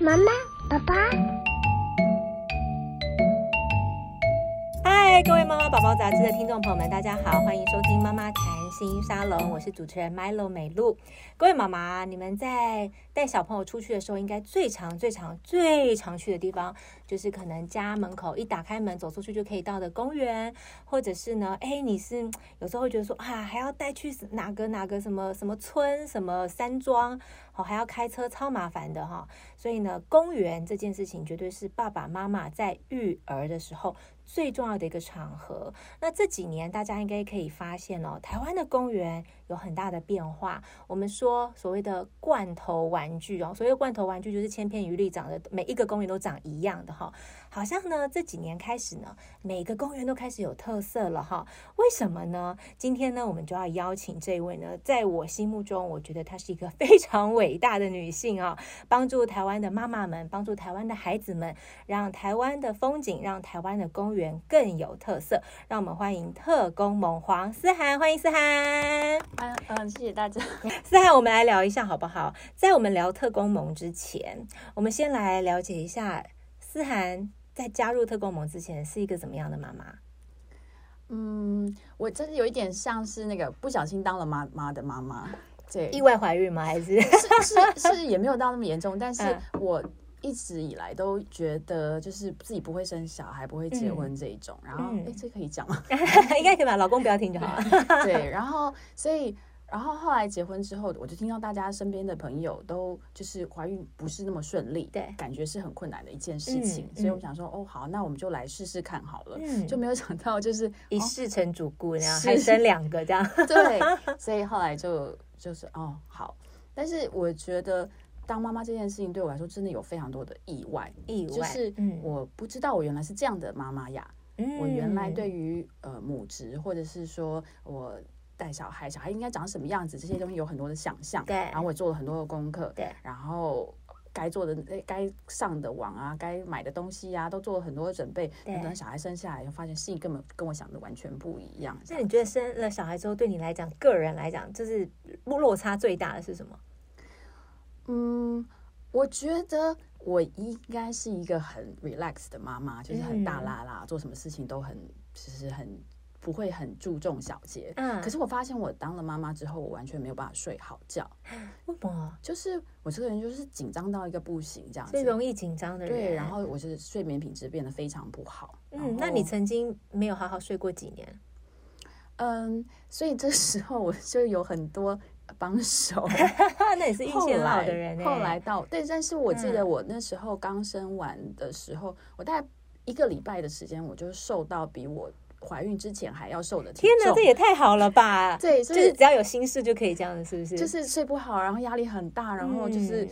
妈妈，爸爸。嗨，各位妈妈宝宝杂志的听众朋友们，大家好，欢迎收听妈妈谈心沙龙，我是主持人 Milo 美露。各位妈妈，你们在带小朋友出去的时候，应该最常、最常、最常去的地方，就是可能家门口一打开门走出去就可以到的公园，或者是呢，哎，你是有时候会觉得说啊，还要带去哪个哪个什么什么村、什么山庄，哦，还要开车，超麻烦的哈。所以呢，公园这件事情绝对是爸爸妈妈在育儿的时候最重要的一个场合。那这几年大家应该可以发现哦，台湾的公园有很大的变化。我们说。所谓的罐头玩具哦，所谓罐头玩具就是千篇一律，长得每一个公园都长一样的哈。好像呢，这几年开始呢，每个公园都开始有特色了哈。为什么呢？今天呢，我们就要邀请这位呢，在我心目中，我觉得她是一个非常伟大的女性啊，帮助台湾的妈妈们，帮助台湾的孩子们，让台湾的风景，让台湾的公园更有特色。让我们欢迎特工盟黄思涵，欢迎思涵。嗯嗯，谢谢大家。思涵，我们来聊一下好不好？在我们聊特工盟之前，我们先来了解一下思涵。在加入特工盟之前，是一个怎么样的妈妈？嗯，我真的有一点像是那个不小心当了妈妈的妈妈，对，意外怀孕吗？还是是是，是也没有到那么严重，但是 我一直以来都觉得就是自己不会生小孩，不会结婚这一种。嗯、然后，哎、嗯，这可以讲吗？应该可以吧？老公不要听就好了。对，然后所以。然后后来结婚之后，我就听到大家身边的朋友都就是怀孕不是那么顺利，对，感觉是很困难的一件事情。嗯、所以我想说，哦，好，那我们就来试试看好了。嗯，就没有想到就是一试成主顾那样，哦、还生两个这样。对，所以后来就就是哦好，但是我觉得当妈妈这件事情对我来说真的有非常多的意外，意外就是我不知道我原来是这样的妈妈呀。嗯，我原来对于呃母职或者是说我。带小孩，小孩应该长什么样子？这些东西有很多的想象。对，然后我做了很多的功课。对，然后该做的、该上的网啊，该买的东西啊，都做了很多的准备。对，等小孩生下来，就发现事情根本跟我想的完全不一样。那你觉得生了小孩之后，对你来讲，个人来讲，就是落差最大的是什么？嗯，我觉得我应该是一个很 relax 的妈妈，就是很大啦啦，嗯、做什么事情都很，其实很。不会很注重小节，嗯，可是我发现我当了妈妈之后，我完全没有办法睡好觉。为什么？就是我这个人就是紧张到一个不行，这样子，最容易紧张的人。对，然后我是睡眠品质变得非常不好。嗯，那你曾经没有好好睡过几年？嗯，所以这时候我就有很多帮手。那也是运气很好的人。后来到对，但是我记得我那时候刚生完的时候，我大概一个礼拜的时间，我就瘦到比我。怀孕之前还要瘦的，天哪，这也太好了吧？对，就是只要有心事就可以这样子，是不是？就是睡不好，然后压力很大，然后就是、嗯、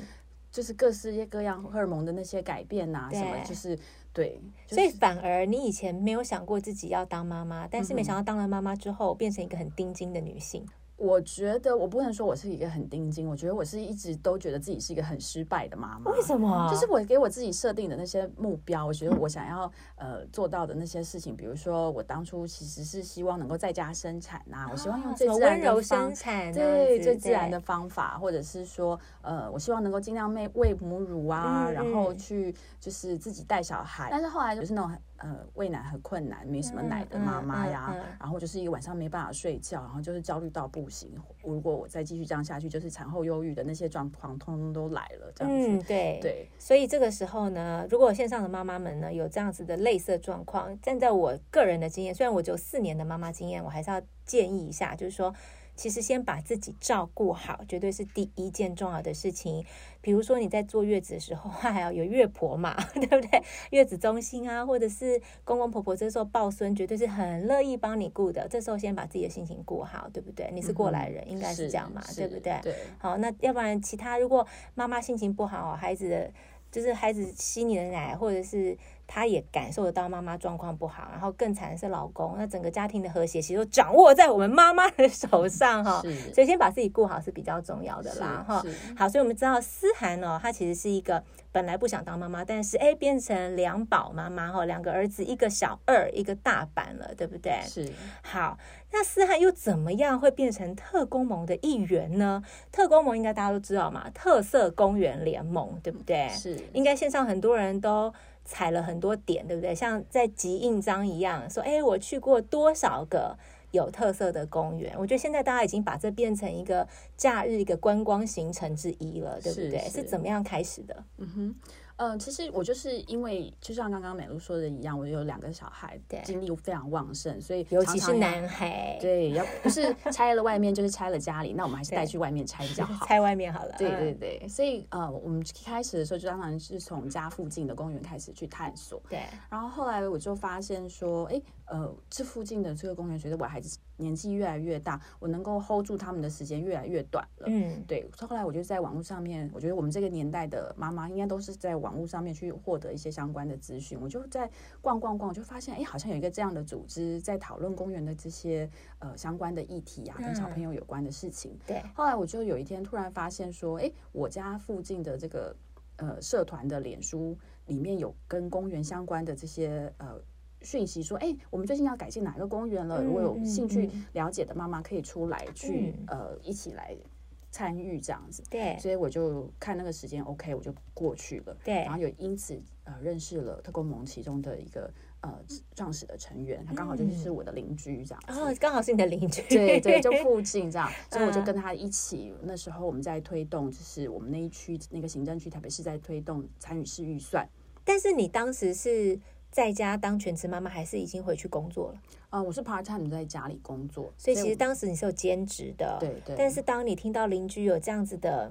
就是各式各样荷尔蒙的那些改变啊，什么就是对。就是、所以反而你以前没有想过自己要当妈妈，但是没想到当了妈妈之后，变成一个很丁金的女性。我觉得我不能说我是一个很钉钉，我觉得我是一直都觉得自己是一个很失败的妈妈。为什么？就是我给我自己设定的那些目标，我觉得我想要呃做到的那些事情，比如说我当初其实是希望能够在家生产呐、啊，我希望用最自然的方、温柔生产，对最自然的方法，或者是说呃我希望能够尽量喂喂母乳啊，嗯、然后去就是自己带小孩。但是后来就是那种。呃，喂奶很困难，没什么奶的妈妈呀，然后就是一个晚上没办法睡觉，然后就是焦虑到不行。如果我再继续这样下去，就是产后忧郁的那些状况，通通都来了。这样子，嗯，对对。所以这个时候呢，如果线上的妈妈们呢有这样子的类似状况，站在我个人的经验，虽然我只有四年的妈妈经验，我还是要建议一下，就是说。其实先把自己照顾好，绝对是第一件重要的事情。比如说你在坐月子的时候，还要有月婆嘛，对不对？月子中心啊，或者是公公婆婆这时候抱孙，绝对是很乐意帮你顾的。这时候先把自己的心情顾好，对不对？你是过来人，嗯、应该是这样嘛，对不对？对。好，那要不然其他如果妈妈心情不好，孩子的就是孩子吸你的奶，或者是他也感受得到妈妈状况不好，然后更惨的是老公，那整个家庭的和谐其实都掌握在我们妈妈的手上哈。所以先把自己顾好是比较重要的啦哈。好，所以我们知道思涵哦，她其实是一个本来不想当妈妈，但是哎变成两宝妈妈哈，两个儿子，一个小二，一个大版了，对不对？是。好，那思涵又怎么样会变成特工盟的一员呢？特工盟应该大家都知道嘛，特色公园联盟，对不对？是。应该线上很多人都。踩了很多点，对不对？像在集印章一样，说，哎，我去过多少个有特色的公园？我觉得现在大家已经把这变成一个假日一个观光行程之一了，对不对？是，是，是怎么样开始的？嗯哼。嗯、呃，其实我就是因为就像刚刚美露说的一样，我有两个小孩，对，精力非常旺盛，所以尤其是男孩，对，要不是 拆了外面，就是拆了家里，那我们还是带去外面拆比较 好，拆外面好了。对对对，所以呃，我们开始的时候就当然是从家附近的公园开始去探索，对，然后后来我就发现说，哎，呃，这附近的这个公园，随着我孩子年纪越来越大，我能够 hold 住他们的时间越来越短了，嗯，对，后来我就在网络上面，我觉得我们这个年代的妈妈应该都是在网络上面去。获得一些相关的资讯，我就在逛逛逛，就发现哎，好像有一个这样的组织在讨论公园的这些呃相关的议题啊，跟小朋友有关的事情。对。后来我就有一天突然发现说，哎，我家附近的这个呃社团的脸书里面有跟公园相关的这些呃讯息，说哎，我们最近要改进哪个公园了？如果有兴趣了解的妈妈可以出来去呃一起来。参与这样子，对，所以我就看那个时间 OK，我就过去了，对，然后有因此呃认识了特工盟其中的一个呃创始的成员，他刚好就是我的邻居这样，哦、刚好是你的邻居，对对，就 附近这样，所以我就跟他一起，那时候我们在推动，就是我们那一区那个行政区特别是在推动参与式预算，但是你当时是。在家当全职妈妈，还是已经回去工作了？啊、呃，我是 part time 在家里工作，所以其实当时你是有兼职的。对对。但是当你听到邻居有这样子的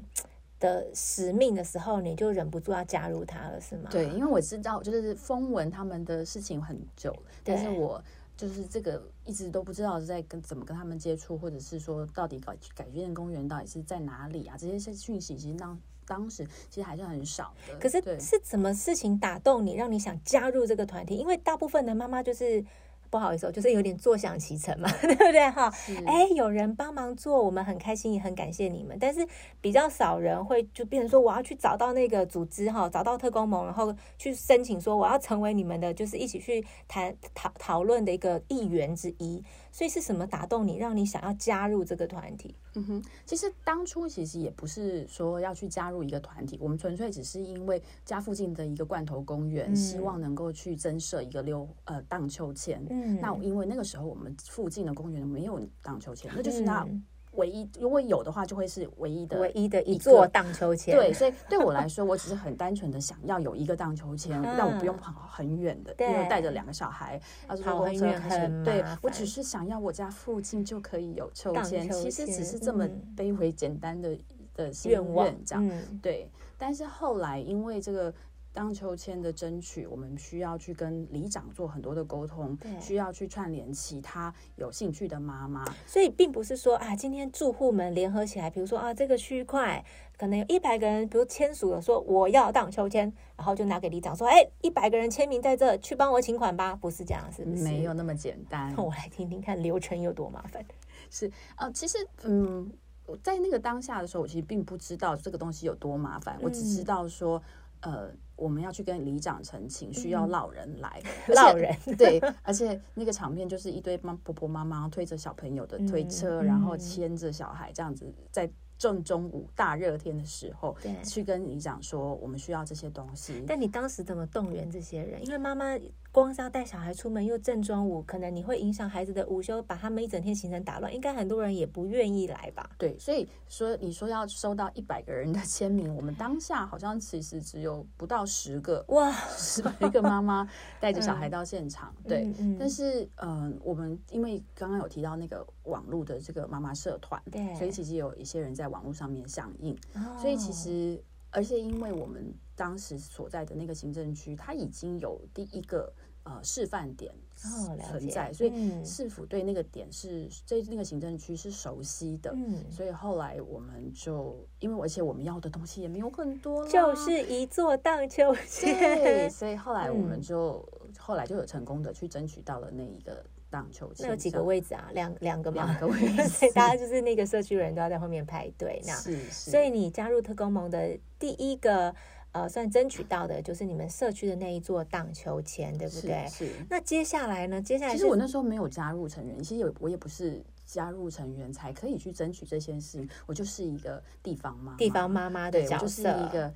的使命的时候，你就忍不住要加入他了，是吗？对，因为我知道就是风闻他们的事情很久，但是我就是这个一直都不知道是在跟怎么跟他们接触，或者是说到底改改建公园到底是在哪里啊？这些讯息其实当。当时其实还是很少的，可是是什么事情打动你，让你想加入这个团体？因为大部分的妈妈就是。不好意思，就是有点坐享其成嘛，对不对哈？哎，有人帮忙做，我们很开心，也很感谢你们。但是比较少人会就变成说，我要去找到那个组织哈，找到特工盟，然后去申请说我要成为你们的，就是一起去谈讨讨论的一个议员之一。所以是什么打动你，让你想要加入这个团体？嗯哼，其实当初其实也不是说要去加入一个团体，我们纯粹只是因为家附近的一个罐头公园，嗯、希望能够去增设一个溜呃荡秋千。嗯嗯、那因为那个时候我们附近的公园没有荡秋千，那就是那唯一，如果有的话就会是唯一的、唯一的一座荡秋千。对，所以对我来说，我只是很单纯的想要有一个荡秋千，让我不用跑很远的，因为带着两个小孩，要坐公车很对，我只是想要我家附近就可以有秋千，其实只是这么卑微简单的的愿望这样。对，但是后来因为这个。荡秋千的争取，我们需要去跟里长做很多的沟通，需要去串联其他有兴趣的妈妈。所以并不是说啊，今天住户们联合起来，比如说啊，这个区块可能有一百个人，比如签署了说我要荡秋千，然后就拿给里长说，哎，一百个人签名在这，去帮我请款吧。不是这样，是不是？没有那么简单。我来听听看流程有多麻烦。是啊、呃，其实嗯，在那个当下的时候，我其实并不知道这个东西有多麻烦，嗯、我只知道说。呃，我们要去跟里长陈情，需要老人来，老人对，而且那个场面就是一堆妈婆婆妈妈推着小朋友的推车，嗯、然后牵着小孩这样子在。正中午大热天的时候，去跟里长说，我们需要这些东西。但你当时怎么动员这些人？因为妈妈光是要带小孩出门，又正中午，可能你会影响孩子的午休，把他们一整天行程打乱。应该很多人也不愿意来吧？对，所以说你说要收到一百个人的签名，我们当下好像其实只有不到十个哇，十一个妈妈带着小孩到现场。嗯、对，嗯、但是嗯、呃，我们因为刚刚有提到那个网络的这个妈妈社团，对，所以其实有一些人在。网络上面响应，所以其实，而且因为我们当时所在的那个行政区，它已经有第一个呃示范点存在，哦、所以市府对那个点是这那个行政区是熟悉的，嗯，所以后来我们就因为而且我们要的东西也没有很多，就是一座荡秋千，对，所以后来我们就、嗯、后来就有成功的去争取到了那一个荡秋千。那有几个位置啊？两两个吗？两个位置，所以大家就是那个社区人都要在后面排队，那是是。所以你加入特工盟的第一个。呃，算争取到的就是你们社区的那一座荡秋千，对不对？是。是那接下来呢？接下来其实我那时候没有加入成员，其实有我也不是加入成员才可以去争取这件事情，我就是一个地方妈妈，地方妈妈的角色，就是一个。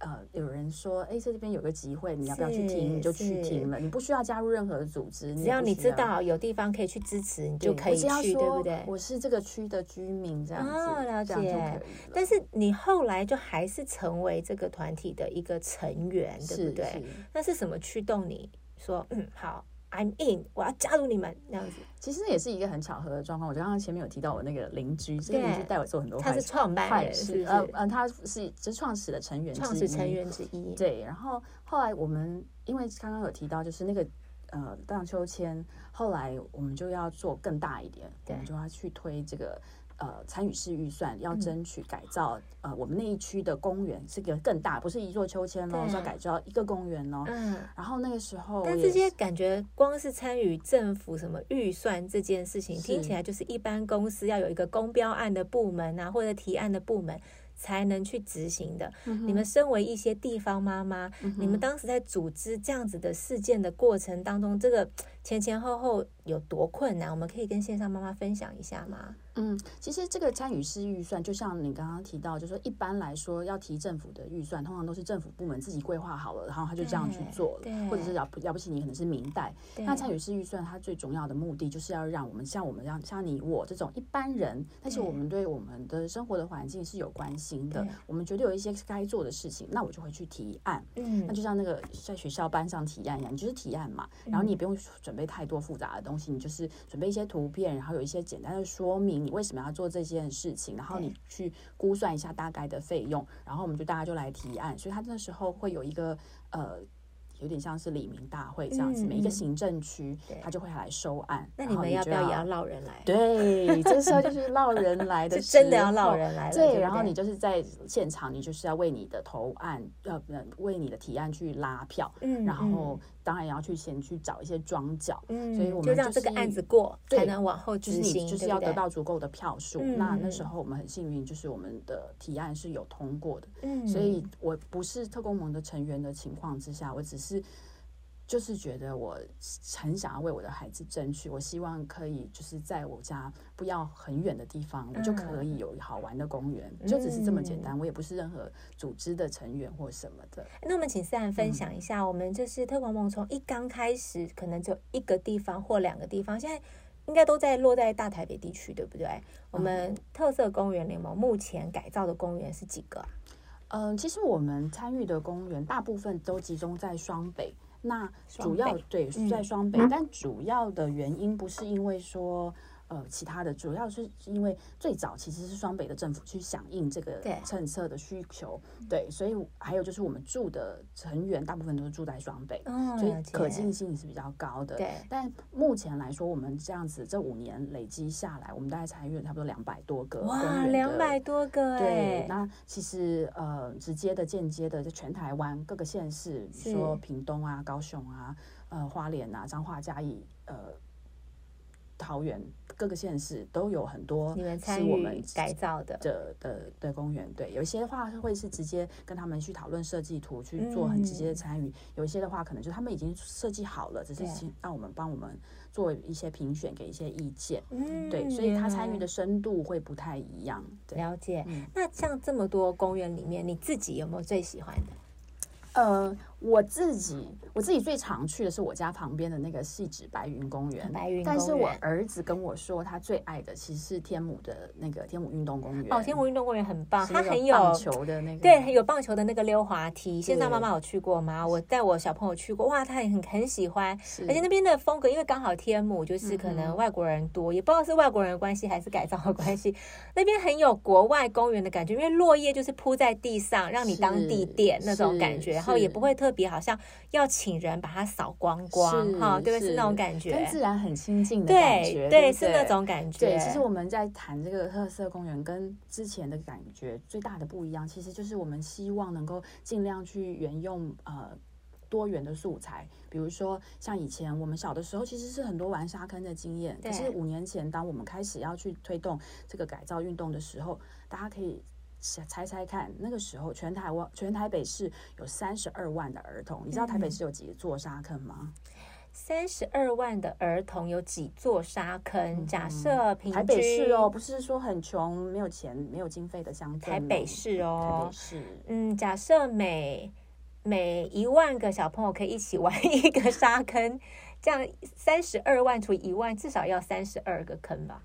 呃，有人说，哎，在这边有个集会，你要不要去听？你就去听了，你不需要加入任何的组织，只要你知道有地方可以去支持，你就可以去，对不对？我是这个区的居民，这样子，哦，了解。但是你后来就还是成为这个团体的一个成员，对不对？那是什么驱动你说，嗯，好？I'm in，我要加入你们那样子。其实也是一个很巧合的状况。我刚刚前面有提到我那个邻居，这个邻居带我做很多坏事。他是创办人，是呃呃，他是就是创始的成员，创始成员之一。对，然后后来我们因为刚刚有提到，就是那个呃荡秋千，后来我们就要做更大一点，我们就要去推这个。呃，参与式预算要争取改造，嗯、呃，我们那一区的公园是个更大，不是一座秋千喽，是要改造一个公园哦。嗯，然后那个时候，但这些感觉光是参与政府什么预算这件事情，听起来就是一般公司要有一个公标案的部门啊，或者提案的部门。才能去执行的。嗯、你们身为一些地方妈妈，嗯、你们当时在组织这样子的事件的过程当中，这个前前后后有多困难？我们可以跟线上妈妈分享一下吗？嗯，其实这个参与式预算，就像你刚刚提到，就是说一般来说要提政府的预算，通常都是政府部门自己规划好了，然后他就这样去做了，或者是了不了不起，你可能是明代。那参与式预算，它最重要的目的就是要让我们像我们这样，像你我这种一般人，但是我们对我们的生活的环境是有关心的，我们觉得有一些该做的事情，那我就会去提案。嗯，那就像那个在学校班上提案一样，你就是提案嘛，然后你也不用准备太多复杂的东西，你就是准备一些图片，然后有一些简单的说明，你为什么要做这件事情，然后你去估算一下大概的费用，然后我们就大家就来提案，所以他那时候会有一个呃。有点像是李明大会这样子，每一个行政区他就会来收案。那你们要不要也要捞人来？对，这时候就是捞人来的，真的要捞人来了。对，然后你就是在现场，你就是要为你的投案，要为你的提案去拉票。嗯，然后当然也要去先去找一些庄脚。嗯，所以我们就让这个案子过，才能往后执行。就是要得到足够的票数。那那时候我们很幸运，就是我们的提案是有通过的。嗯，所以我不是特工盟的成员的情况之下，我只是。是，就是觉得我很想要为我的孩子争取，我希望可以就是在我家不要很远的地方，我就可以有好玩的公园，就只是这么简单。我也不是任何组织的成员或什么的。那我们请思涵分享一下，我们就是特工盟从一刚开始可能就一个地方或两个地方，现在应该都在落在大台北地区，对不对？我们特色公园联盟目前改造的公园是几个啊？嗯，其实我们参与的公园大部分都集中在双北，那主要对是在双北，嗯、但主要的原因不是因为说。呃，其他的主要是因为最早其实是双北的政府去响应这个政策的需求，对，对，所以还有就是我们住的成员大部分都是住在双北，嗯、所以可近性是比较高的。对，但目前来说，我们这样子这五年累积下来，我们大概参与了差不多两百多个。哇，两百多个，对。那其实呃，直接的、间接的，就全台湾各个县市，比如说屏东啊、高雄啊、呃花莲啊、彰化、嘉义、呃桃园。各个县市都有很多是我们改造的的的的公园，对，有一些的话会是直接跟他们去讨论设计图，去做很直接的参与；有一些的话，可能就他们已经设计好了，只是请让我们帮我们做一些评选，给一些意见。嗯，对，所以他参与的深度会不太一样。了解。那像这么多公园里面，你自己有没有最喜欢的？呃。我自己我自己最常去的是我家旁边的那个汐止白云公园，白云公园。但是我儿子跟我说，他最爱的其实是天母的那个天母运动公园。哦，天母运动公园很棒，它很有棒球的那个，对，有棒球的那个溜滑梯。线上妈妈有去过吗？我带我小朋友去过，哇，他也很很喜欢。而且那边的风格，因为刚好天母就是可能外国人多，也不知道是外国人的关系还是改造的关系，那边很有国外公园的感觉，因为落叶就是铺在地上，让你当地垫那种感觉，然后也不会特。特别，好像要请人把它扫光光，哈，对不对？是那种感觉，跟自然很亲近的感觉，对，对，是那种感觉。对，其实我们在谈这个特色公园跟之前的感觉最大的不一样，其实就是我们希望能够尽量去沿用呃。多元的素材，比如说像以前我们小的时候，其实是很多玩沙坑的经验。可是五年前，当我们开始要去推动这个改造运动的时候，大家可以猜猜看，那个时候全台湾、全台北市有三十二万的儿童。你知道台北市有几座沙坑吗？三十二万的儿童有几座沙坑？假设平均台北市哦，不是说很穷、没有钱、没有经费的乡镇。台北市哦，台北市。嗯，假设每每一万个小朋友可以一起玩一个 沙坑，这样三十二万除以一万，至少要三十二个坑吧？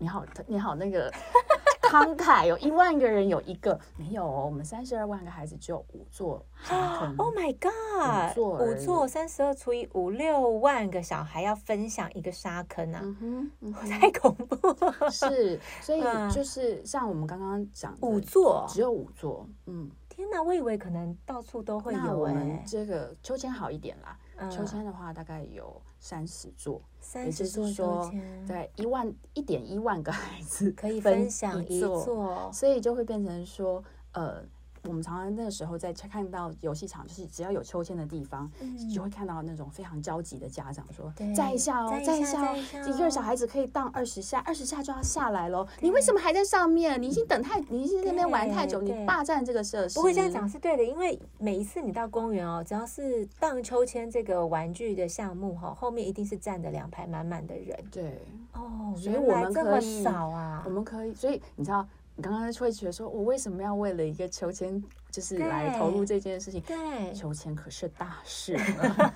你好，你好，那个 慷慨，有一万个人有一个，没有哦，我们三十二万个孩子只有五座沙坑。Oh my god！五座，五座三十二除以五，六万个小孩要分享一个沙坑啊！嗯哼，嗯哼，太恐怖了。是，所以就是像我们刚刚讲，五座只有五座，嗯。天哪，我以为可能到处都会有。我们这个秋千好一点啦，嗯、秋千的话大概有三十座，三十座秋千，对，一万一点一万个孩子可以分享一座，所以就会变成说，呃。我们常常那个时候在看到游戏场，就是只要有秋千的地方，嗯、就会看到那种非常焦急的家长说：“再一下哦，再一下哦，一个小孩子可以荡二十下，二十下就要下来喽。你为什么还在上面？你已经等太，你已经在那边玩太久，你霸占这个设施。”不会这样讲是对的，因为每一次你到公园哦，只要是荡秋千这个玩具的项目哈，后面一定是站着两排满满的人。对，哦，所以我们这么少啊，我们可以，所以你知道。你刚刚会觉得说，我为什么要为了一个秋千，就是来投入这件事情？对，秋千可是大事，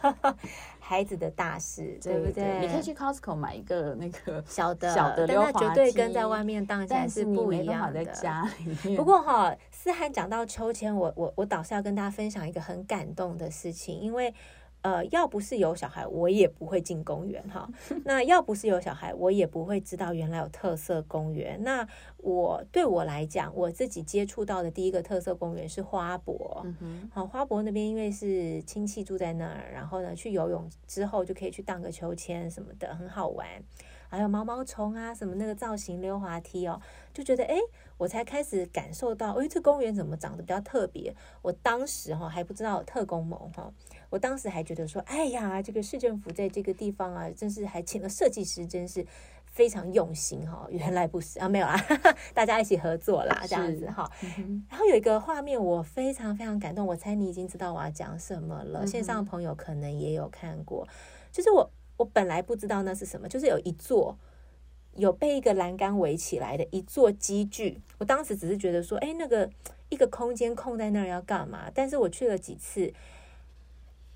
孩子的大事，对不对？你可以去 Costco 买一个那个小的小的溜滑梯，但绝对跟在外面荡起来是不一样的。在家里面。不过哈，思涵讲到秋千，我我我倒是要跟大家分享一个很感动的事情，因为。呃，要不是有小孩，我也不会进公园哈。那要不是有小孩，我也不会知道原来有特色公园。那我对我来讲，我自己接触到的第一个特色公园是花博。嗯哼，好，花博那边因为是亲戚住在那儿，然后呢，去游泳之后就可以去荡个秋千什么的，很好玩。还有毛毛虫啊，什么那个造型溜滑梯哦，就觉得哎，我才开始感受到，哎，这公园怎么长得比较特别？我当时哈还不知道特工盟哈。我当时还觉得说，哎呀，这个市政府在这个地方啊，真是还请了设计师，真是非常用心哈。原来不是啊，没有啊，大家一起合作啦，这样子哈。然后有一个画面，我非常非常感动。我猜你已经知道我要讲什么了，线上的朋友可能也有看过。就是我，我本来不知道那是什么，就是有一座有被一个栏杆围起来的一座机具。我当时只是觉得说，哎，那个一个空间空在那儿要干嘛？但是我去了几次。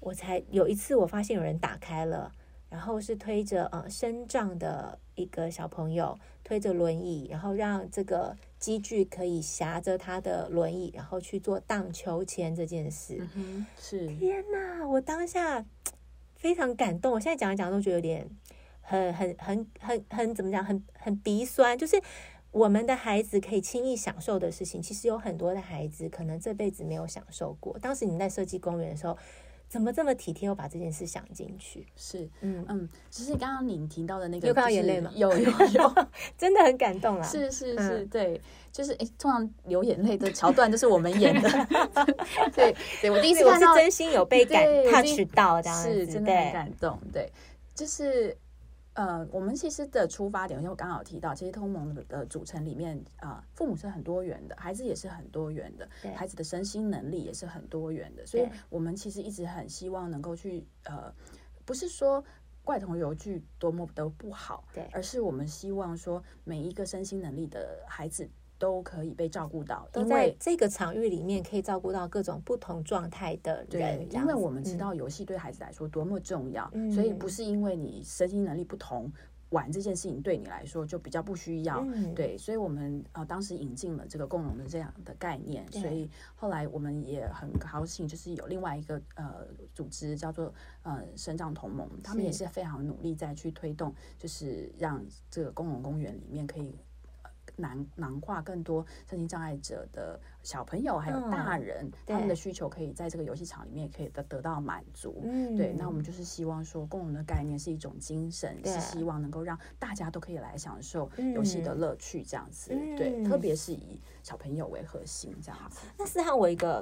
我才有一次，我发现有人打开了，然后是推着呃身障的一个小朋友推着轮椅，然后让这个机具可以挟着他的轮椅，然后去做荡秋千这件事。嗯，是天哪！我当下非常感动，我现在讲一讲都觉得有点很很很很很怎么讲，很很鼻酸。就是我们的孩子可以轻易享受的事情，其实有很多的孩子可能这辈子没有享受过。当时你在设计公园的时候。怎么这么体贴？我把这件事想进去，是，嗯嗯，就是刚刚您提到的那个，有看到眼泪吗？有有 有，真的很感动啊！是是是，对，就是诶，通常流眼泪的桥段都是我们演的，对对，我第一次看到，真心有被感 touch 到，这样子，是真的很感动，对，就是。呃，我们其实的出发点，因为我刚好提到，其实通盟的组成里面啊、呃，父母是很多元的，孩子也是很多元的，对孩子的身心能力也是很多元的，所以我们其实一直很希望能够去呃，不是说怪童游具多么的不好，对，而是我们希望说每一个身心能力的孩子。都可以被照顾到，因为这个场域里面可以照顾到各种不同状态的人。对，因为我们知道游戏对孩子来说多么重要，嗯、所以不是因为你身心能力不同，玩这件事情对你来说就比较不需要。嗯、对，所以我们呃当时引进了这个共融的这样的概念，所以后来我们也很高兴，就是有另外一个呃组织叫做呃生长同盟，他们也是非常努力在去推动，就是让这个共融公园里面可以。囊囊括更多身心障碍者的小朋友还有大人，嗯、他们的需求可以在这个游戏场里面可以得得到满足。嗯，对，那我们就是希望说，共融的概念是一种精神，是希望能够让大家都可以来享受游戏的乐趣，这样子。嗯、对，特别是以小朋友为核心这样子。那是和，我一个。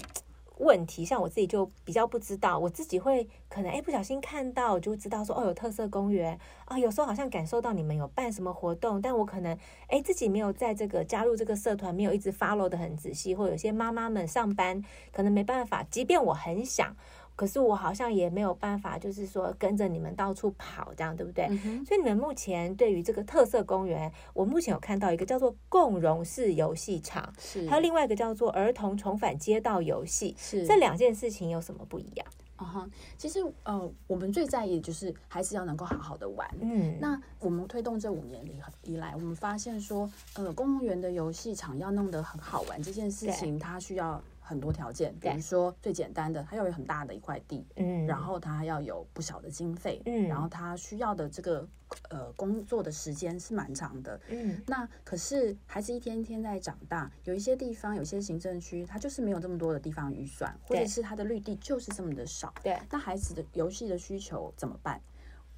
问题像我自己就比较不知道，我自己会可能哎不小心看到就知道说哦有特色公园啊，有时候好像感受到你们有办什么活动，但我可能哎自己没有在这个加入这个社团，没有一直 follow 的很仔细，或有些妈妈们上班可能没办法，即便我很想。可是我好像也没有办法，就是说跟着你们到处跑，这样对不对？嗯、所以你们目前对于这个特色公园，我目前有看到一个叫做共融式游戏场，是还有另外一个叫做儿童重返街道游戏，是这两件事情有什么不一样？啊哈，其实呃，我们最在意的就是还是要能够好好的玩。嗯，那我们推动这五年以以来，我们发现说，呃，公园的游戏场要弄得很好玩这件事情，它需要。很多条件，比如说最简单的，它要有很大的一块地，嗯，然后它要有不小的经费，嗯，然后它需要的这个呃工作的时间是蛮长的，嗯，那可是孩子一天一天在长大，有一些地方，有些行政区，它就是没有这么多的地方预算，或者是它的绿地就是这么的少，对，那孩子的游戏的需求怎么办？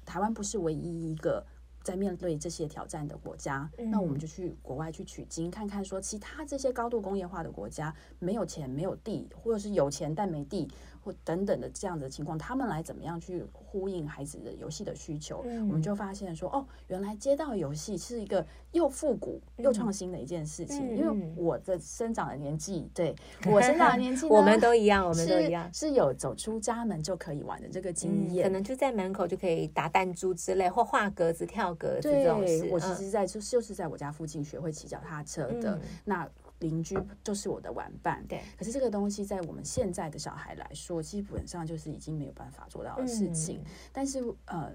台湾不是唯一一个。在面对这些挑战的国家，嗯、那我们就去国外去取经，看看说其他这些高度工业化的国家，没有钱、没有地，或者是有钱但没地。或等等的这样的情况，他们来怎么样去呼应孩子的游戏的需求？嗯、我们就发现说，哦，原来街道游戏是一个又复古又创新的一件事情。嗯、因为我的生长的年纪，对我生长的年纪，我们都一样，我们都一样是，有走出家门就可以玩的这个经验，嗯、可能就在门口就可以打弹珠之类，或画格子、跳格子这种事。我其实在就就是在我家附近学会骑脚踏车的、嗯、那。邻居就是我的玩伴，对。可是这个东西在我们现在的小孩来说，基本上就是已经没有办法做到的事情。嗯、但是呃，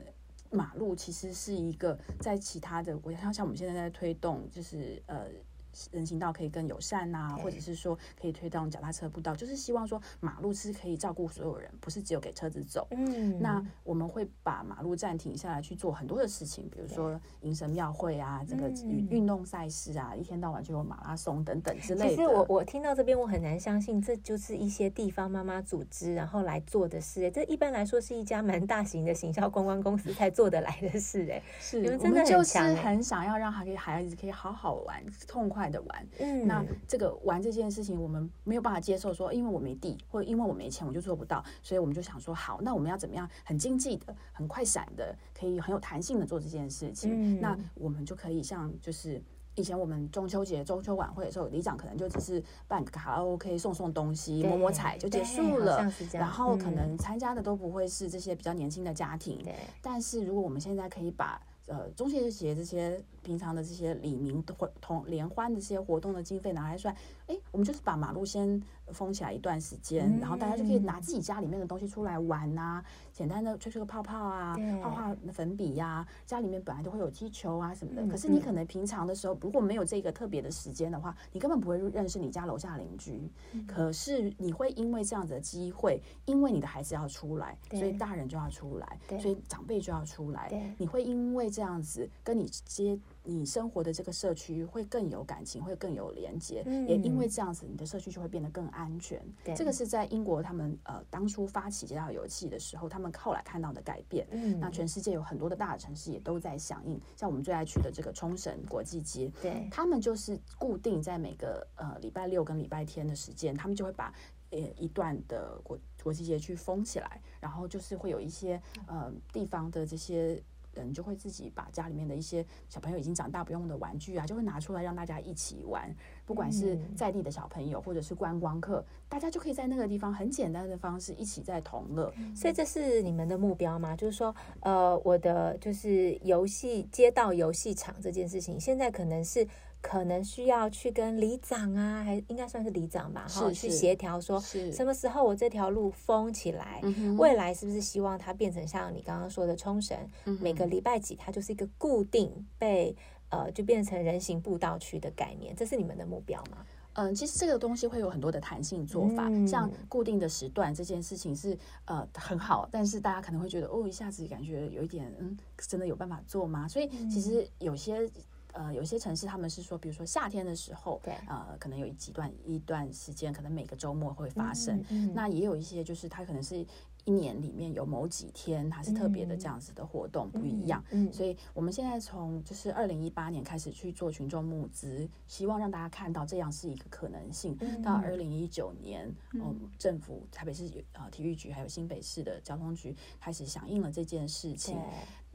马路其实是一个在其他的国家，像像我们现在在推动，就是呃。人行道可以更友善呐、啊，或者是说可以推动脚踏车步道，就是希望说马路是可以照顾所有人，不是只有给车子走。嗯，那我们会把马路暂停下来去做很多的事情，比如说迎神庙会啊，这个运运动赛事啊，一天到晚就有马拉松等等之类的。其实我我听到这边，我很难相信这就是一些地方妈妈组织然后来做的事。这一般来说是一家蛮大型的行销公关公司才做得来的事。哎，是，你们真的很强，就是很想要让孩子孩子可以好好玩，痛快。的玩，嗯，那这个玩这件事情，我们没有办法接受说，因为我没地，或者因为我没钱，我就做不到，所以我们就想说，好，那我们要怎么样很经济的、很快闪的，可以很有弹性的做这件事情？嗯，那我们就可以像就是以前我们中秋节、中秋晚会的时候，里长可能就只是办个卡拉 OK、送送东西、摸摸彩就结束了，然后可能参加的都不会是这些比较年轻的家庭。对，但是如果我们现在可以把呃中秋节这些。平常的这些里民活同联欢的这些活动的经费拿来算，哎，我们就是把马路先封起来一段时间，嗯、然后大家就可以拿自己家里面的东西出来玩呐、啊，简单的吹吹个泡泡啊，画画粉笔呀、啊，家里面本来都会有踢球啊什么的。嗯、可是你可能平常的时候如果没有这个特别的时间的话，你根本不会认识你家楼下邻居。嗯、可是你会因为这样子的机会，因为你的孩子要出来，所以大人就要出来，所以长辈就要出来。你会因为这样子跟你接。你生活的这个社区会更有感情，会更有连接，嗯、也因为这样子，你的社区就会变得更安全。这个是在英国他们呃当初发起街道游戏的时候，他们后来看到的改变。嗯，那全世界有很多的大的城市也都在响应，像我们最爱去的这个冲绳国际街，对，他们就是固定在每个呃礼拜六跟礼拜天的时间，他们就会把呃一段的国国际街去封起来，然后就是会有一些呃地方的这些。人就会自己把家里面的一些小朋友已经长大不用的玩具啊，就会拿出来让大家一起玩。不管是在地的小朋友或者是观光客，大家就可以在那个地方很简单的方式一起在同乐。所以这是你们的目标吗？就是说，呃，我的就是游戏街道游戏场这件事情，现在可能是。可能需要去跟里长啊，还应该算是里长吧，哈，去协调说什么时候我这条路封起来，未来是不是希望它变成像你刚刚说的冲绳，每个礼拜几它就是一个固定被呃，就变成人行步道区的概念，这是你们的目标吗？嗯，其实这个东西会有很多的弹性做法，像固定的时段这件事情是呃很好，但是大家可能会觉得哦，一下子感觉有一点嗯，真的有办法做吗？所以其实有些。呃，有些城市他们是说，比如说夏天的时候，对，呃，可能有几段一段时间，可能每个周末会发生。嗯嗯、那也有一些就是它可能是。一年里面有某几天它是特别的这样子的活动不一样，所以我们现在从就是二零一八年开始去做群众募资，希望让大家看到这样是一个可能性。嗯、到二零一九年，嗯，嗯政府台北市呃体育局还有新北市的交通局开始响应了这件事情。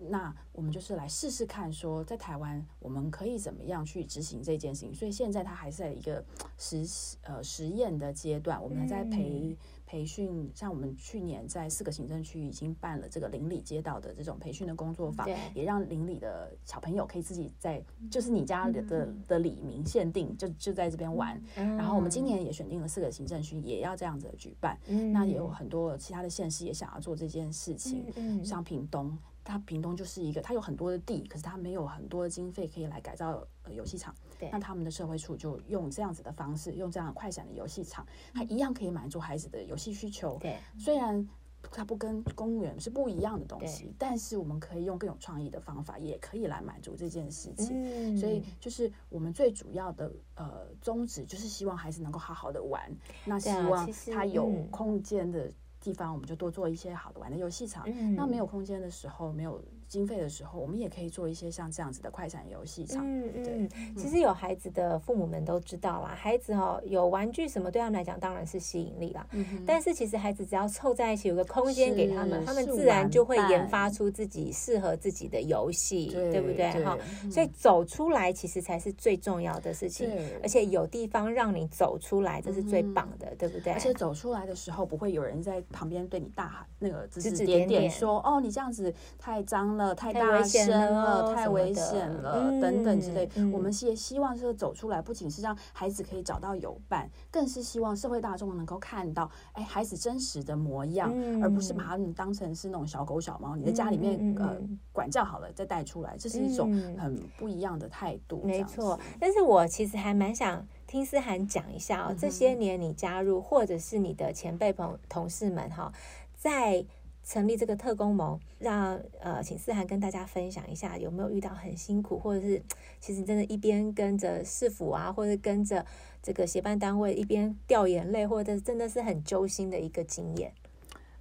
那我们就是来试试看，说在台湾我们可以怎么样去执行这件事情。所以现在它还是在一个实呃实验的阶段，我们还在培。嗯培训，像我们去年在四个行政区已经办了这个邻里街道的这种培训的工作坊，对也让邻里的小朋友可以自己在，就是你家的的、嗯、的里民限定，就就在这边玩。嗯、然后我们今年也选定了四个行政区，也要这样子的举办。嗯、那也有很多其他的县市也想要做这件事情，像屏东。它屏东就是一个，它有很多的地，可是它没有很多的经费可以来改造呃游戏场。对那他们的社会处就用这样子的方式，用这样快闪的游戏场，它一样可以满足孩子的游戏需求。对，虽然它不跟公园是不一样的东西，但是我们可以用更有创意的方法，也可以来满足这件事情。嗯、所以就是我们最主要的呃宗旨，就是希望孩子能够好好的玩。那希望他有空间的。地方我们就多做一些好的玩的游戏场。嗯、那没有空间的时候，没有。经费的时候，我们也可以做一些像这样子的快闪游戏场。嗯嗯，其实有孩子的父母们都知道啦，孩子哦有玩具什么对他们来讲当然是吸引力啦。嗯、但是其实孩子只要凑在一起，有个空间给他们，他们自然就会研发出自己适合自己的游戏，对，对不对？哈，所以走出来其实才是最重要的事情。对而且有地方让你走出来，这是最棒的，嗯、对不对？而且走出来的时候，不会有人在旁边对你大喊那个指指点点说：“点点哦，你这样子太脏了。”太大声了，太危险了，等等之类。我们也希望是走出来，不仅是让孩子可以找到友伴，更是希望社会大众能够看到，哎，孩子真实的模样，而不是把他们当成是那种小狗小猫。你在家里面呃管教好了再带出来，这是一种很不一样的态度。没错，但是我其实还蛮想听思涵讲一下哦，这些年你加入或者是你的前辈朋同事们哈，在。成立这个特工盟，让呃，请思涵跟大家分享一下，有没有遇到很辛苦，或者是其实真的，一边跟着市府啊，或者跟着这个协办单位一边掉眼泪，或者真的是很揪心的一个经验。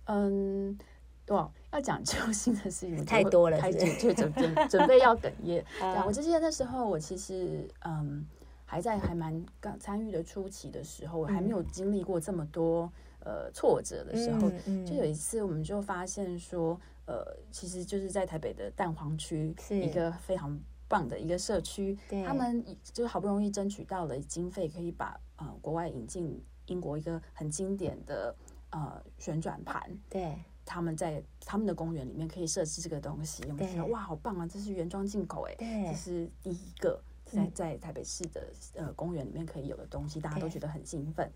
嗯，对，要讲揪心的事情太多了，开始就准准准备要哽咽。对，我记得那时候我其实嗯还在还蛮刚参与的初期的时候，我还没有经历过这么多。呃，挫折的时候，就有一次，我们就发现说，呃，其实就是在台北的蛋黄区，是。一个非常棒的一个社区，对。他们就好不容易争取到了经费，可以把呃国外引进英国一个很经典的呃旋转盘，对，他们在他们的公园里面可以设置这个东西，我们觉得哇，好棒啊，这是原装进口哎，对。这是第一个在在台北市的呃公园里面可以有的东西，大家都觉得很兴奋。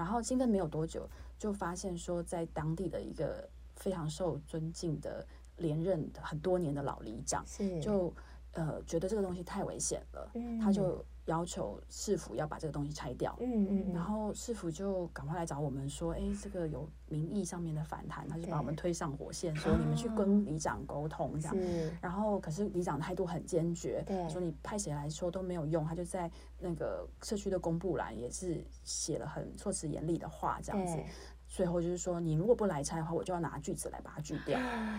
然后兴奋没有多久，就发现说，在当地的一个非常受尊敬的连任很多年的老里长，是就呃觉得这个东西太危险了，嗯、他就。要求市府要把这个东西拆掉，嗯嗯，嗯。然后市府就赶快来找我们说，哎，这个有民意上面的反弹，他就把我们推上火线，说你们去跟里长沟通这样，然后可是里长态度很坚决，对。说你派谁来说都没有用，他就在那个社区的公布栏也是写了很措辞严厉的话这样子。最后就是说，你如果不来拆的话，我就要拿锯子来把它锯掉。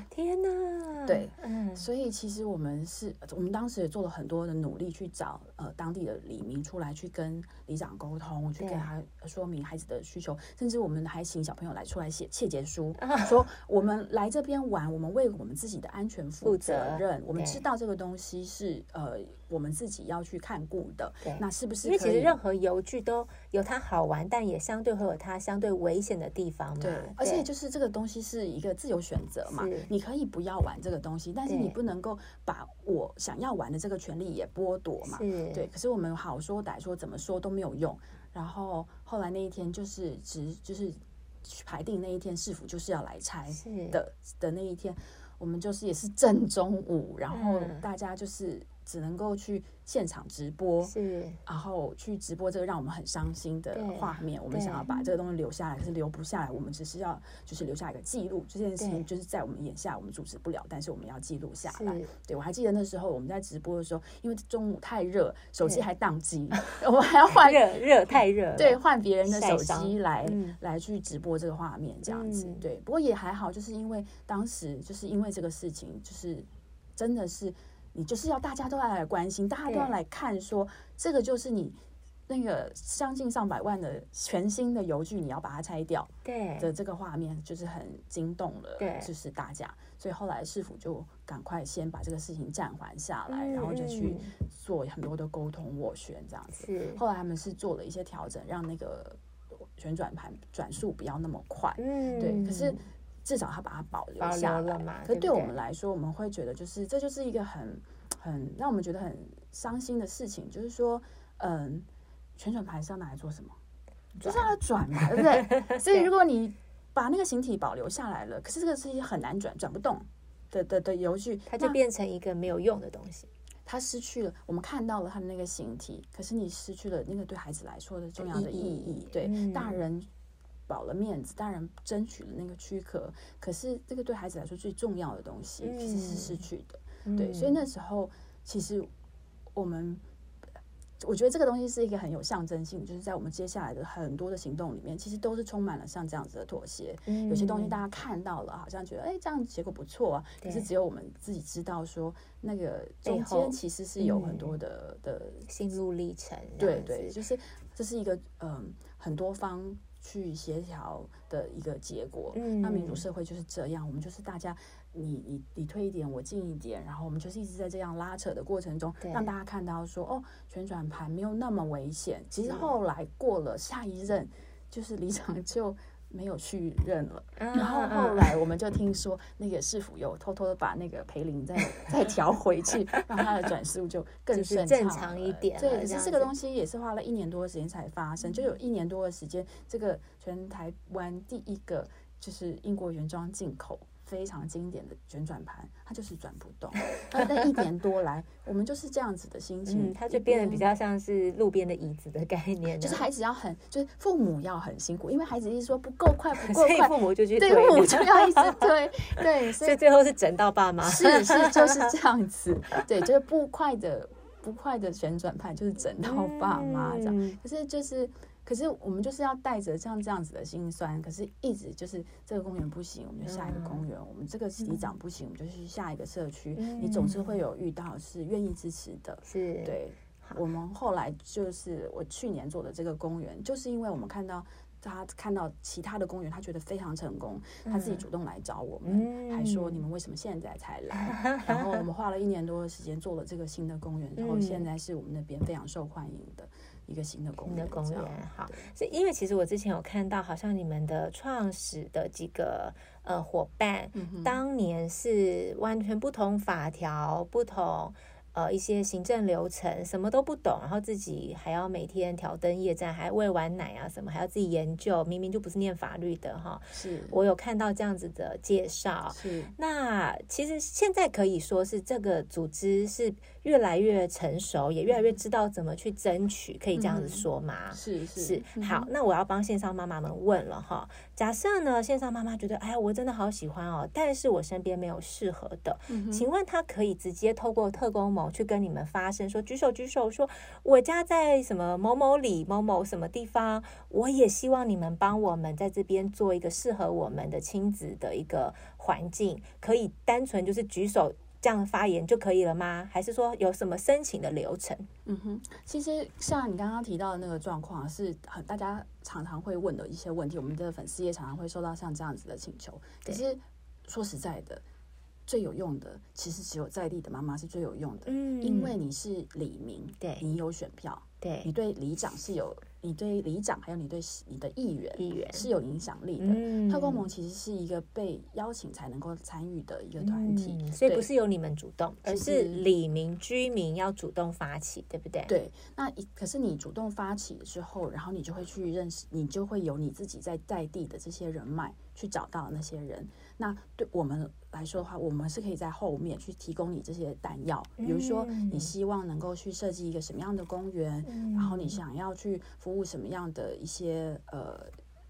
天哪！对，嗯，所以其实我们是，我们当时也做了很多的努力去找呃当地的里民出来，去跟里长沟通，去跟他说明孩子的需求，甚至我们还请小朋友来出来写切结书，说我们来这边玩，我们为我们自己的安全负责任，我们知道这个东西是呃我们自己要去看顾的。对，那是不是？因为其实任何游具都有它好玩，但也相对会有它相对危险的地方。对，而且就是这个东西是一个自由选择嘛，你可以不要玩这个东西，但是你不能够把我想要玩的这个权利也剥夺嘛。是对，可是我们好说歹说怎么说都没有用。然后后来那一天就是只就是排定那一天，市府就是要来拆的的那一天，我们就是也是正中午，然后大家就是只能够去现场直播，是，然后去直播这个让我们很伤心的画面。我们想要把这个东西留下来，可是留不下来。我们只是要就是留下一个记录，这件事情就是在我们眼下我们阻止不了，但是我们要记录下来。对，我还记得那时候我们在直播的时候，因为中午太热，手机还宕机，我们还要换热热太热，对，换别人的手机来来去直播这个画面，这样子。对，不过也还好，就是因为当时就是因为这个事情，就是真的是。你就是要大家都要来关心，大家都要来看，说这个就是你那个将近上百万的全新的邮局，你要把它拆掉，对。的这个画面就是很惊动了，对，就是大家，所以后来市府就赶快先把这个事情暂缓下来，然后就去做很多的沟通斡旋这样子。后来他们是做了一些调整，让那个旋转盘转速不要那么快，嗯，对，可是。至少他把它保留下来了嘛。可对我们来说，我们会觉得就是这就是一个很 很让我们觉得很伤心的事情，就是说，嗯，旋转盘是要拿来做什么？就是要转嘛，对不对？所以如果你把那个形体保留下来了，可是这个事情很难转、转不动的的的游具，它就变成一个没有用的东西。它失去了，我们看到了它的那个形体，可是你失去了那个对孩子来说的重要的意义。对大人。保了面子，当然争取了那个躯壳，可是这个对孩子来说最重要的东西其实是失去的。嗯、对，所以那时候其实我们，我觉得这个东西是一个很有象征性，就是在我们接下来的很多的行动里面，其实都是充满了像这样子的妥协。嗯、有些东西大家看到了，好像觉得哎，这样结果不错啊，可是只有我们自己知道说，那个中间其实是有很多的、嗯、的心路历程。对对，就是这是一个嗯，很多方。去协调的一个结果。嗯，那民主社会就是这样，我们就是大家你，你你你推一点，我进一点，然后我们就是一直在这样拉扯的过程中，让大家看到说，哦，旋转盘没有那么危险。其实后来过了下一任，就是李长就。没有去认了，然后后来我们就听说那个市府又偷偷的把那个培林再 再调回去，让它的转速就更顺畅正常一点。对，可是这个东西也是花了一年多的时间才发生，就有一年多的时间，这个全台湾第一个就是英国原装进口。非常经典的旋转盘，它就是转不动。那一年多来，我们就是这样子的心情，嗯、它就变得比较像是路边的椅子的概念，就是孩子要很，就是父母要很辛苦，因为孩子一直说不够快，不够快，父母就去推，对，父母就要一直推，对，所以最后是整到爸妈，是是就是这样子，对，就是不快的不快的旋转盘就是整到爸妈这样，嗯、可是就是。可是我们就是要带着像这样子的心酸，可是一直就是这个公园不行，我们就下一个公园；嗯、我们这个里长不行，我们就去下一个社区。嗯、你总是会有遇到是愿意支持的，是对。我们后来就是我去年做的这个公园，就是因为我们看到他看到其他的公园，他觉得非常成功，他自己主动来找我们，嗯、还说你们为什么现在才来？嗯、然后我们花了一年多的时间做了这个新的公园，然后现在是我们那边非常受欢迎的。一个新的公园，的公园好，所以因为其实我之前有看到，好像你们的创始的几个呃伙伴，嗯、当年是完全不同法条，不同。呃，一些行政流程什么都不懂，然后自己还要每天挑灯夜战，还喂完奶啊什么，还要自己研究，明明就不是念法律的哈。是，我有看到这样子的介绍。是，那其实现在可以说是这个组织是越来越成熟，也越来越知道怎么去争取，可以这样子说吗？嗯、是是是。好，那我要帮线上妈妈们问了哈。假设呢，线上妈妈觉得，哎呀，我真的好喜欢哦，但是我身边没有适合的，嗯、请问她可以直接透过特工盟去跟你们发声，说举手举手，说我家在什么某某里某某什么地方，我也希望你们帮我们在这边做一个适合我们的亲子的一个环境，可以单纯就是举手这样发言就可以了吗？还是说有什么申请的流程？嗯哼，其实像你刚刚提到的那个状况，是很大家常常会问的一些问题，我们的粉丝也常常会收到像这样子的请求。可是说实在的。最有用的，其实只有在地的妈妈是最有用的，嗯，因为你是里民，对，你有选票，对，你对里长是有，你对里长还有你对你的议员，议员是有影响力的。嗯，特工盟其实是一个被邀请才能够参与的一个团体，嗯，所以不是由你们主动，而是里民居民要主动发起，对不对？对，那可是你主动发起之后，然后你就会去认识，你就会有你自己在在地的这些人脉。去找到那些人。那对我们来说的话，我们是可以在后面去提供你这些弹药，比如说你希望能够去设计一个什么样的公园，然后你想要去服务什么样的一些呃。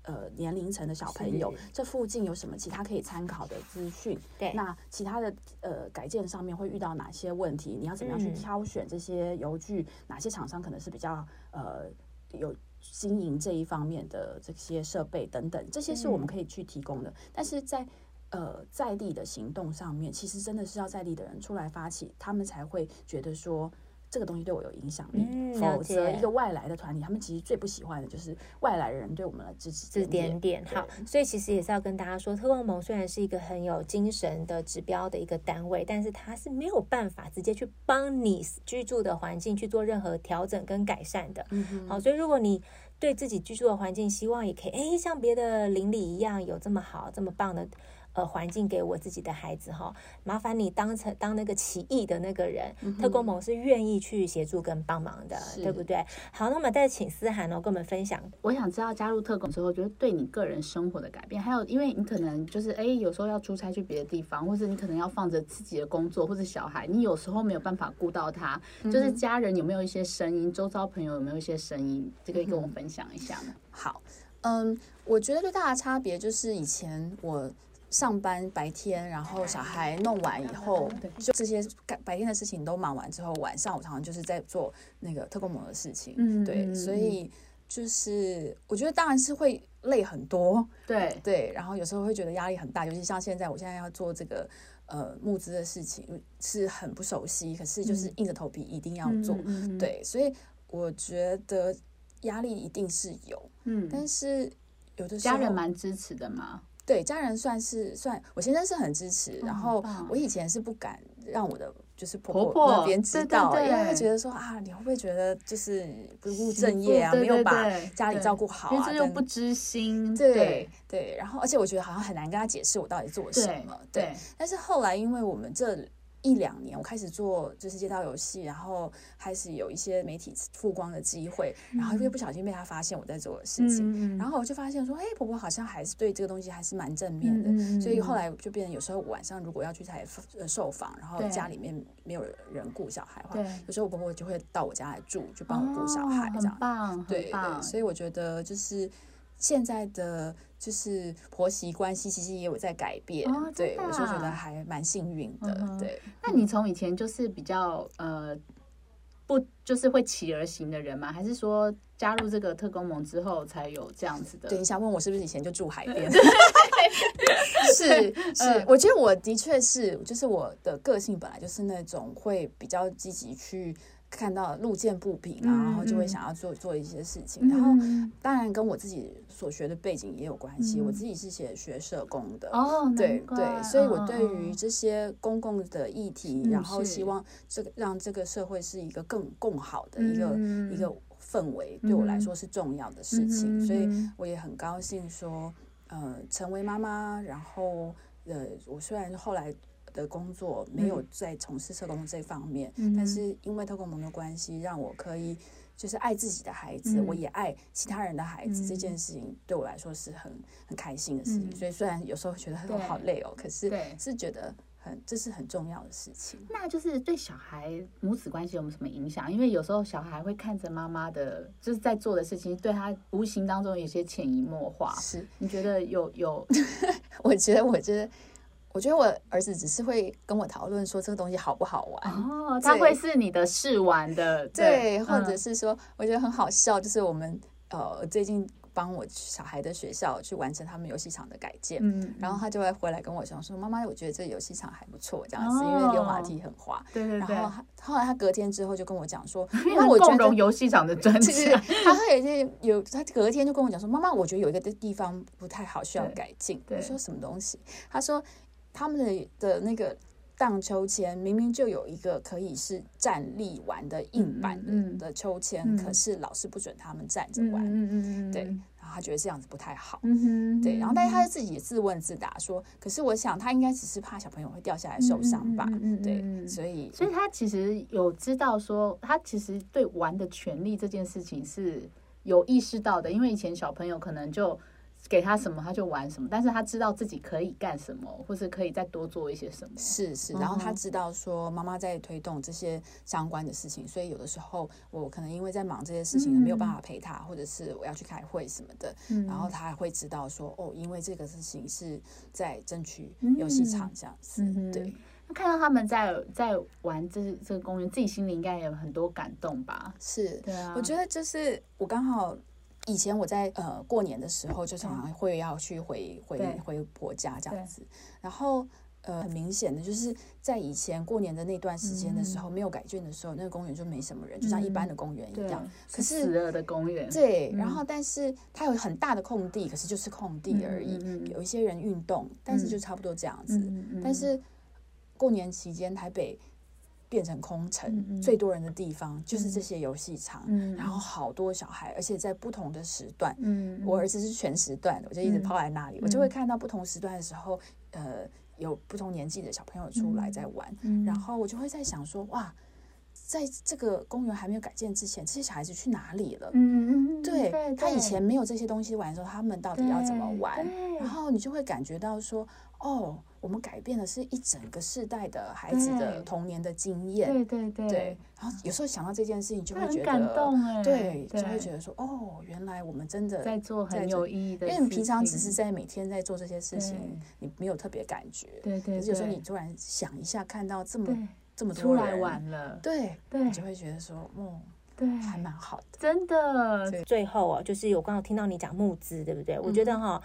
呃，年龄层的小朋友，这附近有什么其他可以参考的资讯？对，那其他的呃改建上面会遇到哪些问题？你要怎么样去挑选这些游具？嗯、哪些厂商可能是比较呃有经营这一方面的这些设备等等？这些是我们可以去提供的。嗯、但是在呃在地的行动上面，其实真的是要在地的人出来发起，他们才会觉得说。这个东西对我有影响力，嗯、否则一个外来的团体，他们其实最不喜欢的就是外来人对我们的支持点点。点点好，所以其实也是要跟大家说，特工盟虽然是一个很有精神的指标的一个单位，但是它是没有办法直接去帮你居住的环境去做任何调整跟改善的。嗯、好，所以如果你对自己居住的环境希望也可以，哎，像别的邻里一样有这么好、这么棒的。呃，环境给我自己的孩子哈，麻烦你当成当那个起义的那个人，嗯、特工盟是愿意去协助跟帮忙的，对不对？好，那么再请思涵哦，跟我们分享。我想知道加入特工之后，觉得对你个人生活的改变，还有因为你可能就是哎，有时候要出差去别的地方，或者你可能要放着自己的工作或者小孩，你有时候没有办法顾到他，嗯、就是家人有没有一些声音，周遭朋友有没有一些声音，这个跟我们分享一下呢？好，嗯，我觉得最大的差别就是以前我。上班白天，然后小孩弄完以后，就这些白天的事情都忙完之后，晚上我常常就是在做那个特工盟的事情。嗯，对，所以就是我觉得当然是会累很多，对。对，然后有时候会觉得压力很大，尤其像现在，我现在要做这个呃募资的事情是很不熟悉，可是就是硬着头皮一定要做，对，所以我觉得压力一定是有，嗯，但是有的时候家人蛮支持的嘛。对，家人算是算，我先生是很支持。然后我以前是不敢让我的就是婆婆那边知道，因为会觉得说啊，你会不会觉得就是不务正业啊，没有把家里照顾好啊，又不知心。对对，然后而且我觉得好像很难跟他解释我到底做了什么。对，但是后来因为我们这。一两年，我开始做就是街道游戏，然后开始有一些媒体曝光的机会，然后又不小心被他发现我在做的事情，然后我就发现说，哎，婆婆好像还是对这个东西还是蛮正面的，所以后来就变成有时候晚上如果要去采呃受访，然后家里面没有人顾小孩的话，有时候我婆婆就会到我家来住，就帮我顾小孩，这样，棒，对对，所以我觉得就是。现在的就是婆媳关系，其实也有在改变。哦、对，我就觉得还蛮幸运的。嗯、对，那你从以前就是比较呃不就是会起而行的人吗？还是说加入这个特工盟之后才有这样子的？等一下问我是不是以前就住海边？是是，我觉得我的确是，就是我的个性本来就是那种会比较积极去。看到路见不平啊，然后就会想要做做一些事情。然后当然跟我自己所学的背景也有关系。我自己是写学社工的哦，对对，所以我对于这些公共的议题，然后希望这个让这个社会是一个更更好的一个一个氛围，对我来说是重要的事情。所以我也很高兴说，呃，成为妈妈，然后呃，我虽然后来。的工作没有在从事社工这方面，嗯、但是因为特工盟的关系，让我可以就是爱自己的孩子，嗯、我也爱其他人的孩子，嗯、这件事情对我来说是很很开心的事情。嗯、所以虽然有时候觉得很好累哦，可是是觉得很这是很重要的事情。那就是对小孩母子关系有没有什么影响？因为有时候小孩会看着妈妈的就是在做的事情，对他无形当中有些潜移默化。是你觉得有有？我觉得，我觉得。我觉得我儿子只是会跟我讨论说这个东西好不好玩哦，他会是你的试玩的 对，对，或者是说我觉得很好笑，就是我们呃最近帮我小孩的学校去完成他们游戏场的改建，嗯，然后他就会回来跟我讲说，妈妈，我觉得这个游戏场还不错，这样子，因为溜滑梯很滑，对对对。然后后来他隔天之后就跟我讲说，因为我觉得游戏场的专 家，他会有些有，他隔天就跟我讲说，妈妈，我觉得有一个地方不太好，需要改进。我说什么东西？他说。他们的的那个荡秋千明明就有一个可以是站立玩的硬板的秋千，可是老师不准他们站着玩。嗯嗯嗯、对，然后他觉得这样子不太好。嗯、对，然后但是他自己也自问自答说：“可是我想他应该只是怕小朋友会掉下来受伤吧？”对，所以所以他其实有知道说，他其实对玩的权利这件事情是有意识到的，因为以前小朋友可能就。给他什么他就玩什么，但是他知道自己可以干什么，或是可以再多做一些什么。是是，然后他知道说妈妈在推动这些相关的事情，所以有的时候我可能因为在忙这些事情，没有办法陪他，或者是我要去开会什么的，然后他会知道说哦，因为这个事情是在争取游戏场这样子。对，那看到他们在在玩这这个公园，自己心里应该也有很多感动吧？是，对啊，我觉得就是我刚好。以前我在呃过年的时候，就常常会要去回回回婆家这样子，然后呃很明显的就是在以前过年的那段时间的时候，没有改卷的时候，那个公园就没什么人，就像一般的公园一样。可是死了的公园。对，然后但是它有很大的空地，可是就是空地而已，有一些人运动，但是就差不多这样子。但是过年期间台北。变成空城，最多人的地方就是这些游戏场，嗯，然后好多小孩，而且在不同的时段，嗯，我儿子是全时段的，我就一直泡在那里，嗯，我就会看到不同时段的时候，呃，有不同年纪的小朋友出来在玩，嗯，然后我就会在想说，哇，在这个公园还没有改建之前，这些小孩子去哪里了？嗯嗯，对，对，他以前没有这些东西玩的时候，他们到底要怎么玩？然后你就会感觉到说，哦。我们改变的是一整个世代的孩子的童年的经验，对对对，对。然后有时候想到这件事情，就会觉得感动哎，对，就会觉得说，哦，原来我们真的在做很有意义的，因为你平常只是在每天在做这些事情，你没有特别感觉，对对。可是有时候你突然想一下，看到这么这么多出来玩了，对对，你就会觉得说，哦，对，还蛮好的，真的。最后啊，就是我刚刚听到你讲募资，对不对？我觉得哈。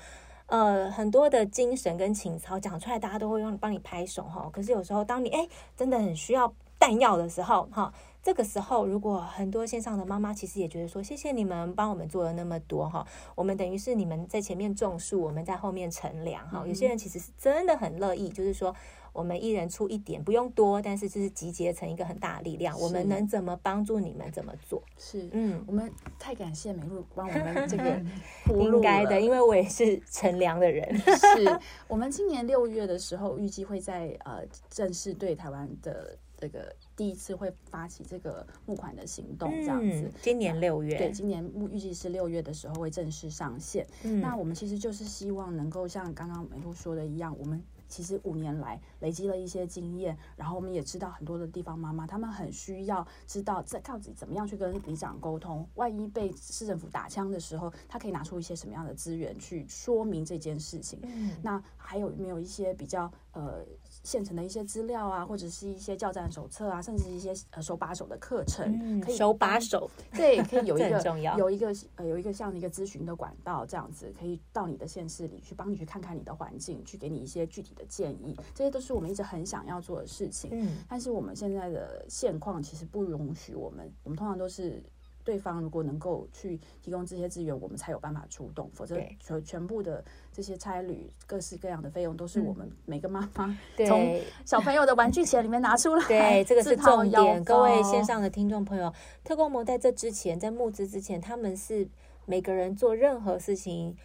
呃，很多的精神跟情操讲出来，大家都会用帮你拍手哈。可是有时候，当你哎真的很需要弹药的时候，哈，这个时候如果很多线上的妈妈其实也觉得说，谢谢你们帮我们做了那么多哈，我们等于是你们在前面种树，我们在后面乘凉哈。有些人其实是真的很乐意，就是说。我们一人出一点，不用多，但是就是集结成一个很大的力量。我们能怎么帮助你们？怎么做？是，嗯，我们太感谢美露帮我们这个 应该的，因为我也是乘凉的人。是 我们今年六月的时候，预计会在呃正式对台湾的这个第一次会发起这个募款的行动，这样子。今年六月，对，今年预计是六月的时候会正式上线。那我们其实就是希望能够像刚刚美露说的一样，我们。其实五年来累积了一些经验，然后我们也知道很多的地方妈妈，他们很需要知道在到底怎么样去跟里长沟通。万一被市政府打枪的时候，他可以拿出一些什么样的资源去说明这件事情。嗯，那还有没有一些比较呃？现成的一些资料啊，或者是一些教战手册啊，甚至一些呃手把手的课程，嗯、可以手把手，对，可以 有一个有一个呃有一个像一个咨询的管道这样子，可以到你的县市里去帮你去看看你的环境，去给你一些具体的建议，这些都是我们一直很想要做的事情。嗯，但是我们现在的现况其实不容许我们，我们通常都是。对方如果能够去提供这些资源，我们才有办法出动，否则全全部的这些差旅、各式各样的费用都是我们每个妈妈从小朋友的玩具钱里面拿出来。对，这个是重点。各位线上的听众朋友，特工盟在这之前，在募资之前，他们是每个人做任何事情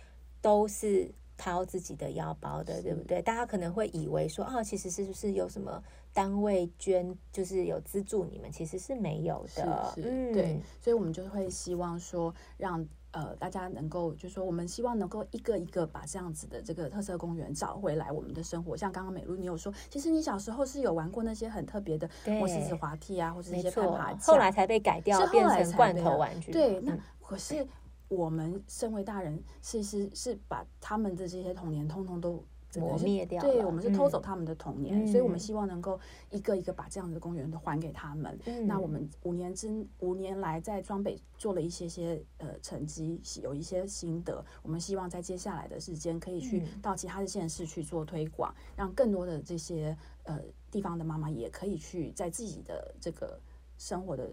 都是掏自己的腰包的，对不对？大家可能会以为说，哦，其实是不是有什么？单位捐就是有资助你们，其实是没有的。是是嗯，对，所以我们就会希望说让，呃大家能够，就是说我们希望能够一个一个把这样子的这个特色公园找回来，我们的生活。像刚刚美露你有说，其实你小时候是有玩过那些很特别的，或是是滑梯啊，或是一些攀爬，后来才被改掉，是变成罐头玩具。对，那可是我们身为大人，其实是把他们的这些童年通通都。磨灭掉，对，我们是偷走他们的童年，嗯、所以我们希望能够一个一个把这样的公园都还给他们。嗯、那我们五年之五年来在庄北做了一些些呃成绩，有一些心得，我们希望在接下来的时间可以去到其他的县市去做推广，嗯、让更多的这些呃地方的妈妈也可以去在自己的这个生活的。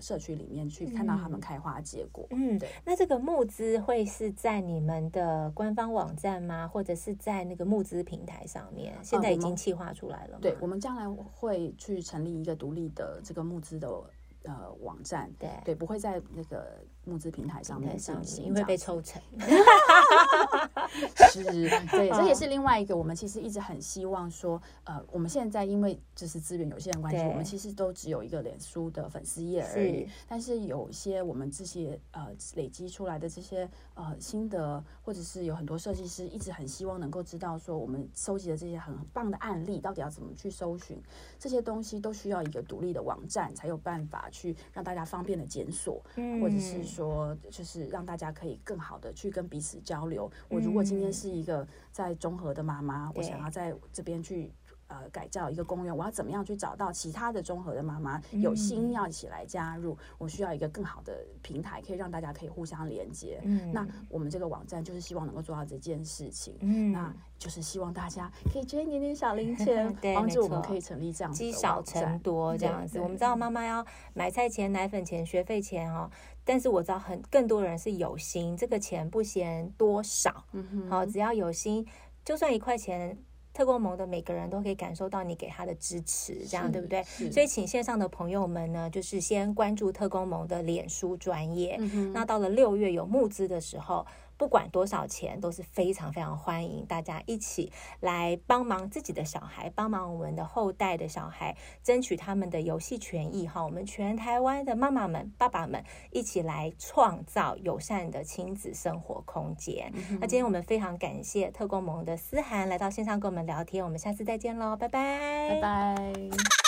社区里面去看到他们开花结果。嗯，对。那这个募资会是在你们的官方网站吗？或者是在那个募资平台上面？现在已经计划出来了吗？对，我们将来会去成立一个独立的这个募资的呃网站。对对，不会在那个募资平台上面上行，因为被抽成。是，对，这也是另外一个。我们其实一直很希望说，呃，我们现在因为就是资源有限的关系，我们其实都只有一个脸书的粉丝页而已。但是有一些我们这些呃累积出来的这些呃心得，或者是有很多设计师一直很希望能够知道说，我们收集的这些很棒的案例到底要怎么去搜寻，这些东西都需要一个独立的网站才有办法去让大家方便的检索，或者是说就是让大家可以更好的去跟彼此交流。我如果今天是一个在中和的妈妈，我想要在这边去。呃，改造一个公园，我要怎么样去找到其他的综合的妈妈有心要一起来加入？嗯、我需要一个更好的平台，可以让大家可以互相连接。嗯，那我们这个网站就是希望能够做到这件事情。嗯，那就是希望大家可以捐一点点小零钱，帮助我们可以成立这样积少成多这样子。我们知道妈妈要买菜钱、奶粉钱、学费钱哦，但是我知道很更多人是有心，这个钱不嫌多少。嗯哼，好，只要有心，就算一块钱。特工盟的每个人都可以感受到你给他的支持，这样对不对？所以，请线上的朋友们呢，就是先关注特工盟的脸书专业。嗯、那到了六月有募资的时候。不管多少钱都是非常非常欢迎大家一起来帮忙自己的小孩，帮忙我们的后代的小孩争取他们的游戏权益哈！我们全台湾的妈妈们、爸爸们一起来创造友善的亲子生活空间。嗯、那今天我们非常感谢特工盟的思涵来到线上跟我们聊天，我们下次再见喽，拜拜，拜拜。